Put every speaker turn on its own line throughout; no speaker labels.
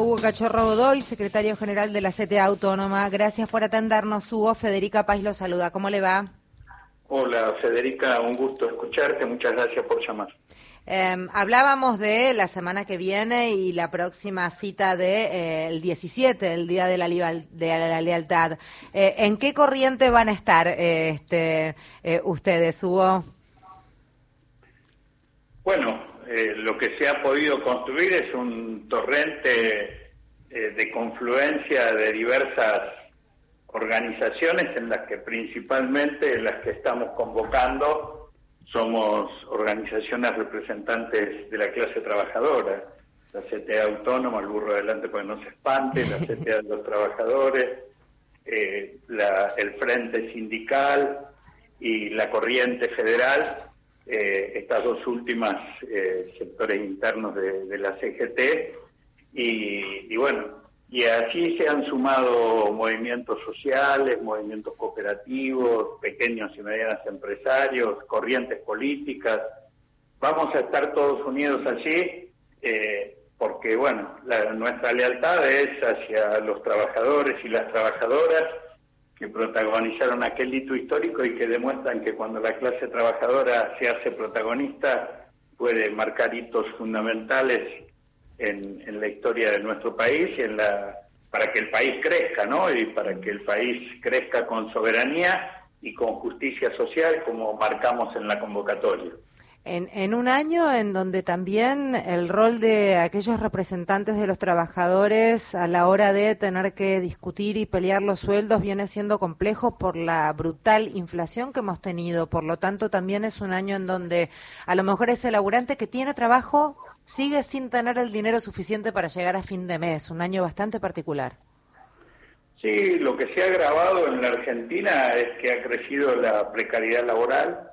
Hugo Cachorro Godoy, secretario general de la CTA Autónoma. Gracias por atendernos, Hugo. Federica Paz lo saluda. ¿Cómo le va?
Hola, Federica, un gusto escucharte. Muchas gracias por llamar.
Em, hablábamos de la semana que viene y la próxima cita del de, eh, 17, el Día de la, de la Lealtad. Eh, ¿En qué corriente van a estar eh, este, ustedes, Hugo?
Bueno, eh, lo que se ha podido construir es un torrente eh, de confluencia de diversas organizaciones en las que principalmente las que estamos convocando somos organizaciones representantes de la clase trabajadora, la CTA Autónoma, el burro adelante porque no se espante, la CTA de los trabajadores, eh, el Frente Sindical y la Corriente Federal, eh, estas dos últimas eh, sectores internos de, la CGT y, bueno, y así se han sumado movimientos sociales, movimientos cooperativos, pequeños y medianos empresarios, corrientes políticas. Vamos a estar todos unidos allí eh, porque, bueno, nuestra lealtad es hacia los trabajadores y las trabajadoras que protagonizaron aquel hito histórico y que demuestran que cuando la clase trabajadora se hace protagonista puede marcar hitos fundamentales en, la historia de nuestro país y en la para que el país crezca, ¿no? Y para que el país crezca con soberanía y con justicia social como marcamos en la convocatoria.
En, un año en donde también el rol de aquellos representantes de los trabajadores a la hora de tener que discutir y pelear los sueldos viene siendo complejo por la brutal inflación que hemos tenido. Por lo tanto, también es un año en donde a lo mejor ese laburante que tiene trabajo sigue sin tener el dinero suficiente para llegar a fin de mes. Un año bastante particular.
Sí, lo que se ha agravado en la Argentina es que ha crecido la precariedad laboral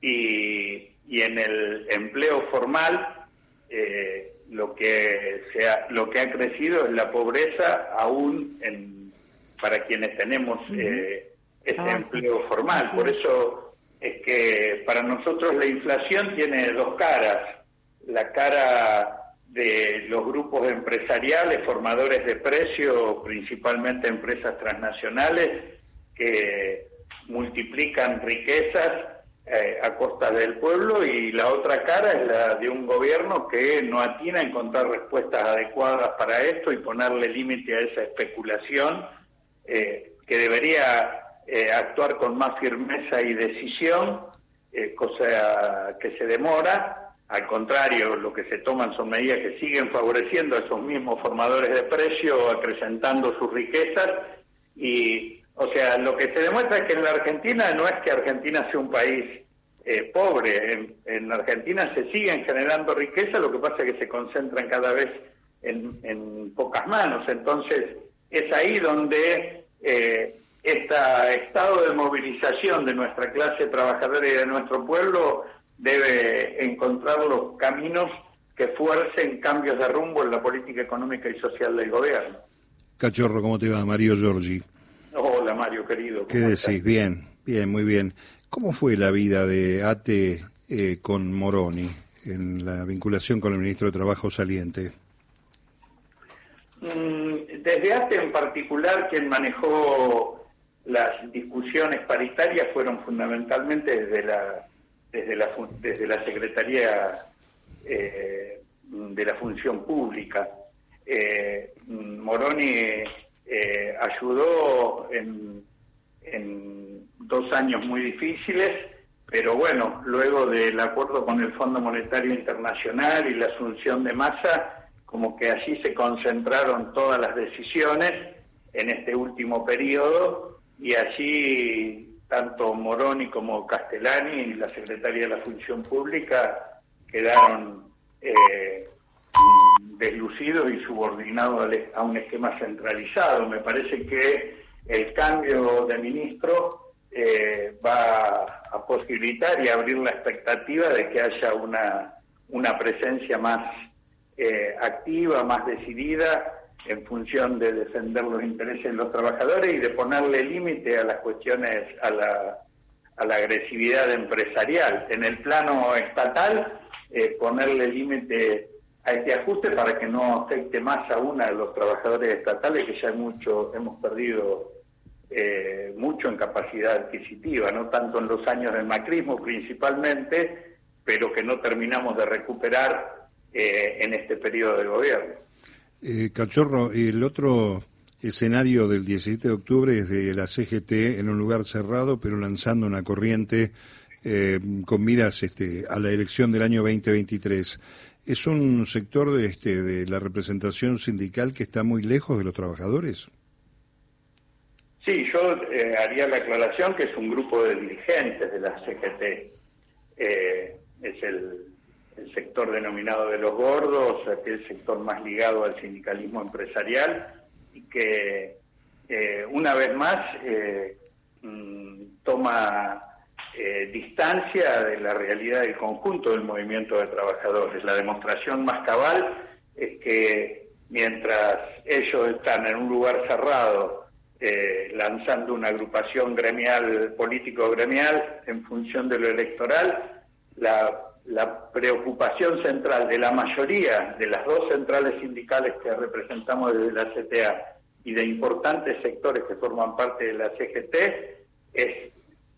y y en el empleo formal eh, lo que se ha, lo que ha crecido es la pobreza aún en, para quienes tenemos eh, ese ah, empleo formal. Por eso es que para nosotros la inflación tiene dos caras. La cara de los grupos empresariales, formadores de precios, principalmente empresas transnacionales, que multiplican riquezas eh, a costa del pueblo y la otra cara es la de un gobierno que no atina a encontrar respuestas adecuadas para esto y ponerle límite a esa especulación eh, que debería eh, actuar con más firmeza y decisión, cosa que se demora. Al contrario, lo que se toman son medidas que siguen favoreciendo a esos mismos formadores de precio, acrecentando sus riquezas y o sea, lo que se demuestra es que en la Argentina no es que Argentina sea un país eh, pobre, en, Argentina se siguen generando riqueza, lo que pasa es que se concentran cada vez en, pocas manos. Entonces, es ahí donde eh, este estado de movilización de nuestra clase trabajadora y de nuestro pueblo debe encontrar los caminos que fuercen cambios de rumbo en la política económica y social del gobierno.
Cachorro, ¿cómo te va? Mario Giorgi.
Hola Mario, querido.
¿Qué decís? Bien, bien, muy bien. ¿Cómo fue la vida de ATE eh, con Moroni en la vinculación con el ministro de Trabajo saliente?
Mm, desde ATE en particular, quien manejó las discusiones paritarias fueron fundamentalmente desde la desde la desde la Secretaría eh, de la Función Pública. Eh, Moroni eh, ayudó en, dos años muy difíciles, pero bueno, luego del acuerdo con el Fondo Monetario Internacional y la asunción de masa, como que allí se concentraron todas las decisiones en este último periodo y allí tanto Moroni como Castellani, la Secretaría de la Función Pública, quedaron eh, deslucido y subordinado a un esquema centralizado. Me parece que el cambio de ministro eh, va a posibilitar y abrir la expectativa de que haya una, una presencia más eh, activa, más decidida en función de defender los intereses de los trabajadores y de ponerle límite a las cuestiones, a la, a la agresividad empresarial. En el plano estatal, eh, ponerle límite a este ajuste para que no afecte más aún a los trabajadores estatales que ya mucho hemos perdido eh, mucho en capacidad adquisitiva, no tanto en los años del macrismo principalmente, pero que no terminamos de recuperar eh, en este periodo de gobierno.
Eh, Cachorro, el otro escenario del 17 de octubre es de la CGT en un lugar cerrado, pero lanzando una corriente eh, con miras este, a la elección del año 2023. ¿Es un sector de, este, de la representación sindical que está muy lejos de los trabajadores?
Sí, yo eh, haría la aclaración que es un grupo de dirigentes de la CGT. Eh, es el, sector denominado de los gordos, el sector más ligado al sindicalismo empresarial y que eh, una vez más mm, toma distancia de la realidad del conjunto del movimiento de trabajadores. La demostración más cabal es que mientras ellos están en un lugar cerrado, eh, lanzando una agrupación gremial, político-gremial, en función de lo electoral, la, preocupación central de la mayoría de las dos centrales sindicales que representamos desde la CTA y de importantes sectores que forman parte de la CGT es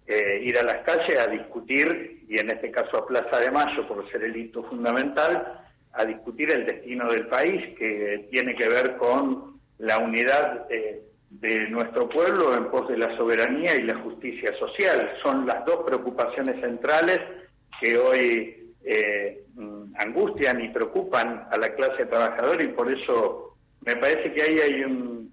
eh, ir a las calles a discutir, y en este caso a Plaza de Mayo, por ser el hito fundamental, a discutir el destino del país, que tiene que ver con la unidad eh, de nuestro pueblo en pos de la soberanía y la justicia social. Son las dos preocupaciones centrales que hoy eh, mm, angustian y preocupan a la clase trabajadora y por eso me parece que ahí hay un,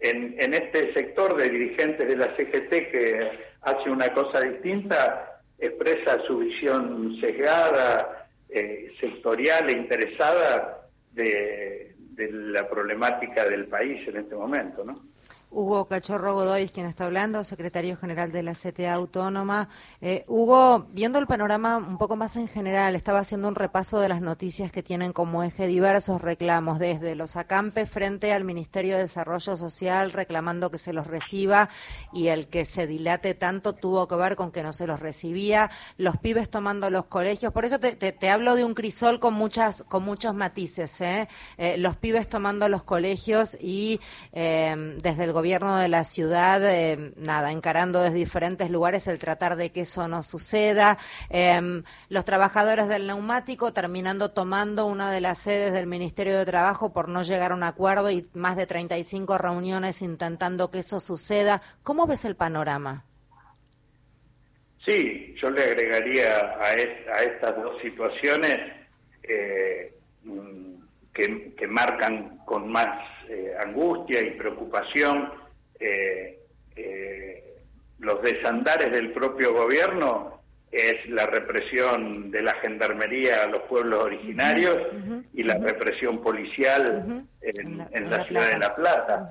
en, en este sector de dirigentes de la CGT que hace una cosa distinta, expresa su visión sesgada, eh, sectorial e interesada de, de la problemática del país en este momento, ¿no?
Hugo Cachorro Godoy, quien está hablando, secretario general de la CTA Autónoma. Eh, Hugo, viendo el panorama un poco más en general, estaba haciendo un repaso de las noticias que tienen como eje diversos reclamos, desde los acampes frente al Ministerio de Desarrollo Social reclamando que se los reciba y el que se dilate tanto tuvo que ver con que no se los recibía, los pibes tomando los colegios. Por eso te, hablo de un crisol con, muchas, con muchos matices. ¿eh? Eh, los pibes tomando los colegios y desde el gobierno gobierno de la ciudad, eh, nada, encarando desde diferentes lugares el tratar de que eso no suceda. Em, los trabajadores del neumático terminando tomando una de las sedes del Ministerio de Trabajo por no llegar a un acuerdo y más de 35 reuniones intentando que eso suceda. ¿Cómo ves el panorama?
Sí, yo le agregaría a, estas dos situaciones eh, mm, que, marcan con más eh, angustia y preocupación eh, eh, los desandares del propio gobierno es la represión de la gendarmería a los pueblos originarios y la represión policial en, la, ciudad de La Plata.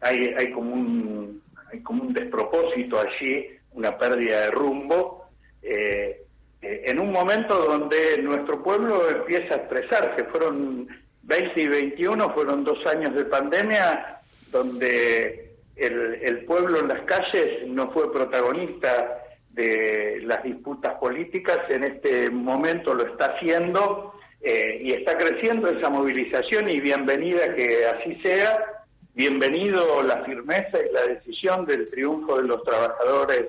hay, hay, como un, hay como un despropósito allí, una pérdida de rumbo. en un momento donde nuestro pueblo empieza a expresarse, fueron 20 y 21 fueron dos años de pandemia donde el, pueblo en las calles no fue protagonista de las disputas políticas, en este momento lo está haciendo eh, y está creciendo esa movilización y bienvenida que así sea, bienvenido la firmeza y la decisión del triunfo de los trabajadores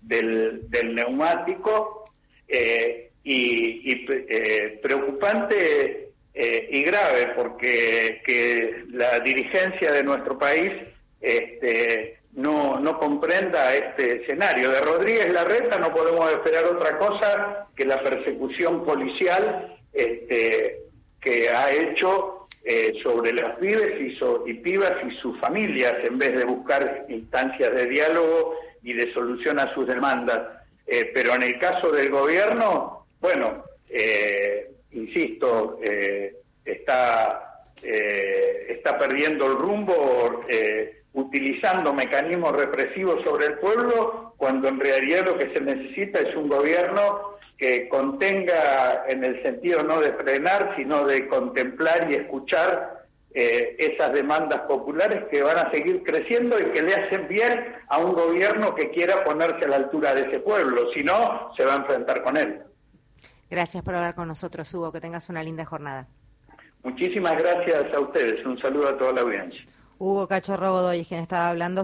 del, neumático eh, y, eh, preocupante eh, y grave porque que la dirigencia de nuestro país este, no, no comprenda este escenario. De Rodríguez Larreta no podemos esperar otra cosa que la persecución policial este, que ha hecho eh, sobre las pibes y, y pibas y sus familias en vez de buscar instancias de diálogo y de solución a sus demandas. Eh, pero en el caso del gobierno, bueno, eh, insisto, eh, está, eh, está perdiendo el rumbo eh, utilizando mecanismos represivos sobre el pueblo, cuando en realidad lo que se necesita es un gobierno que contenga en el sentido no de frenar, sino de contemplar y escuchar esas demandas populares que van a seguir creciendo y que le hacen bien a un gobierno que quiera ponerse a la altura de ese pueblo, si no, se va a enfrentar con él.
Gracias por hablar con nosotros, Hugo. Que tengas una linda jornada.
Muchísimas gracias a ustedes. Un saludo a toda la audiencia.
Hugo Cachorro Godoy, quien estaba hablando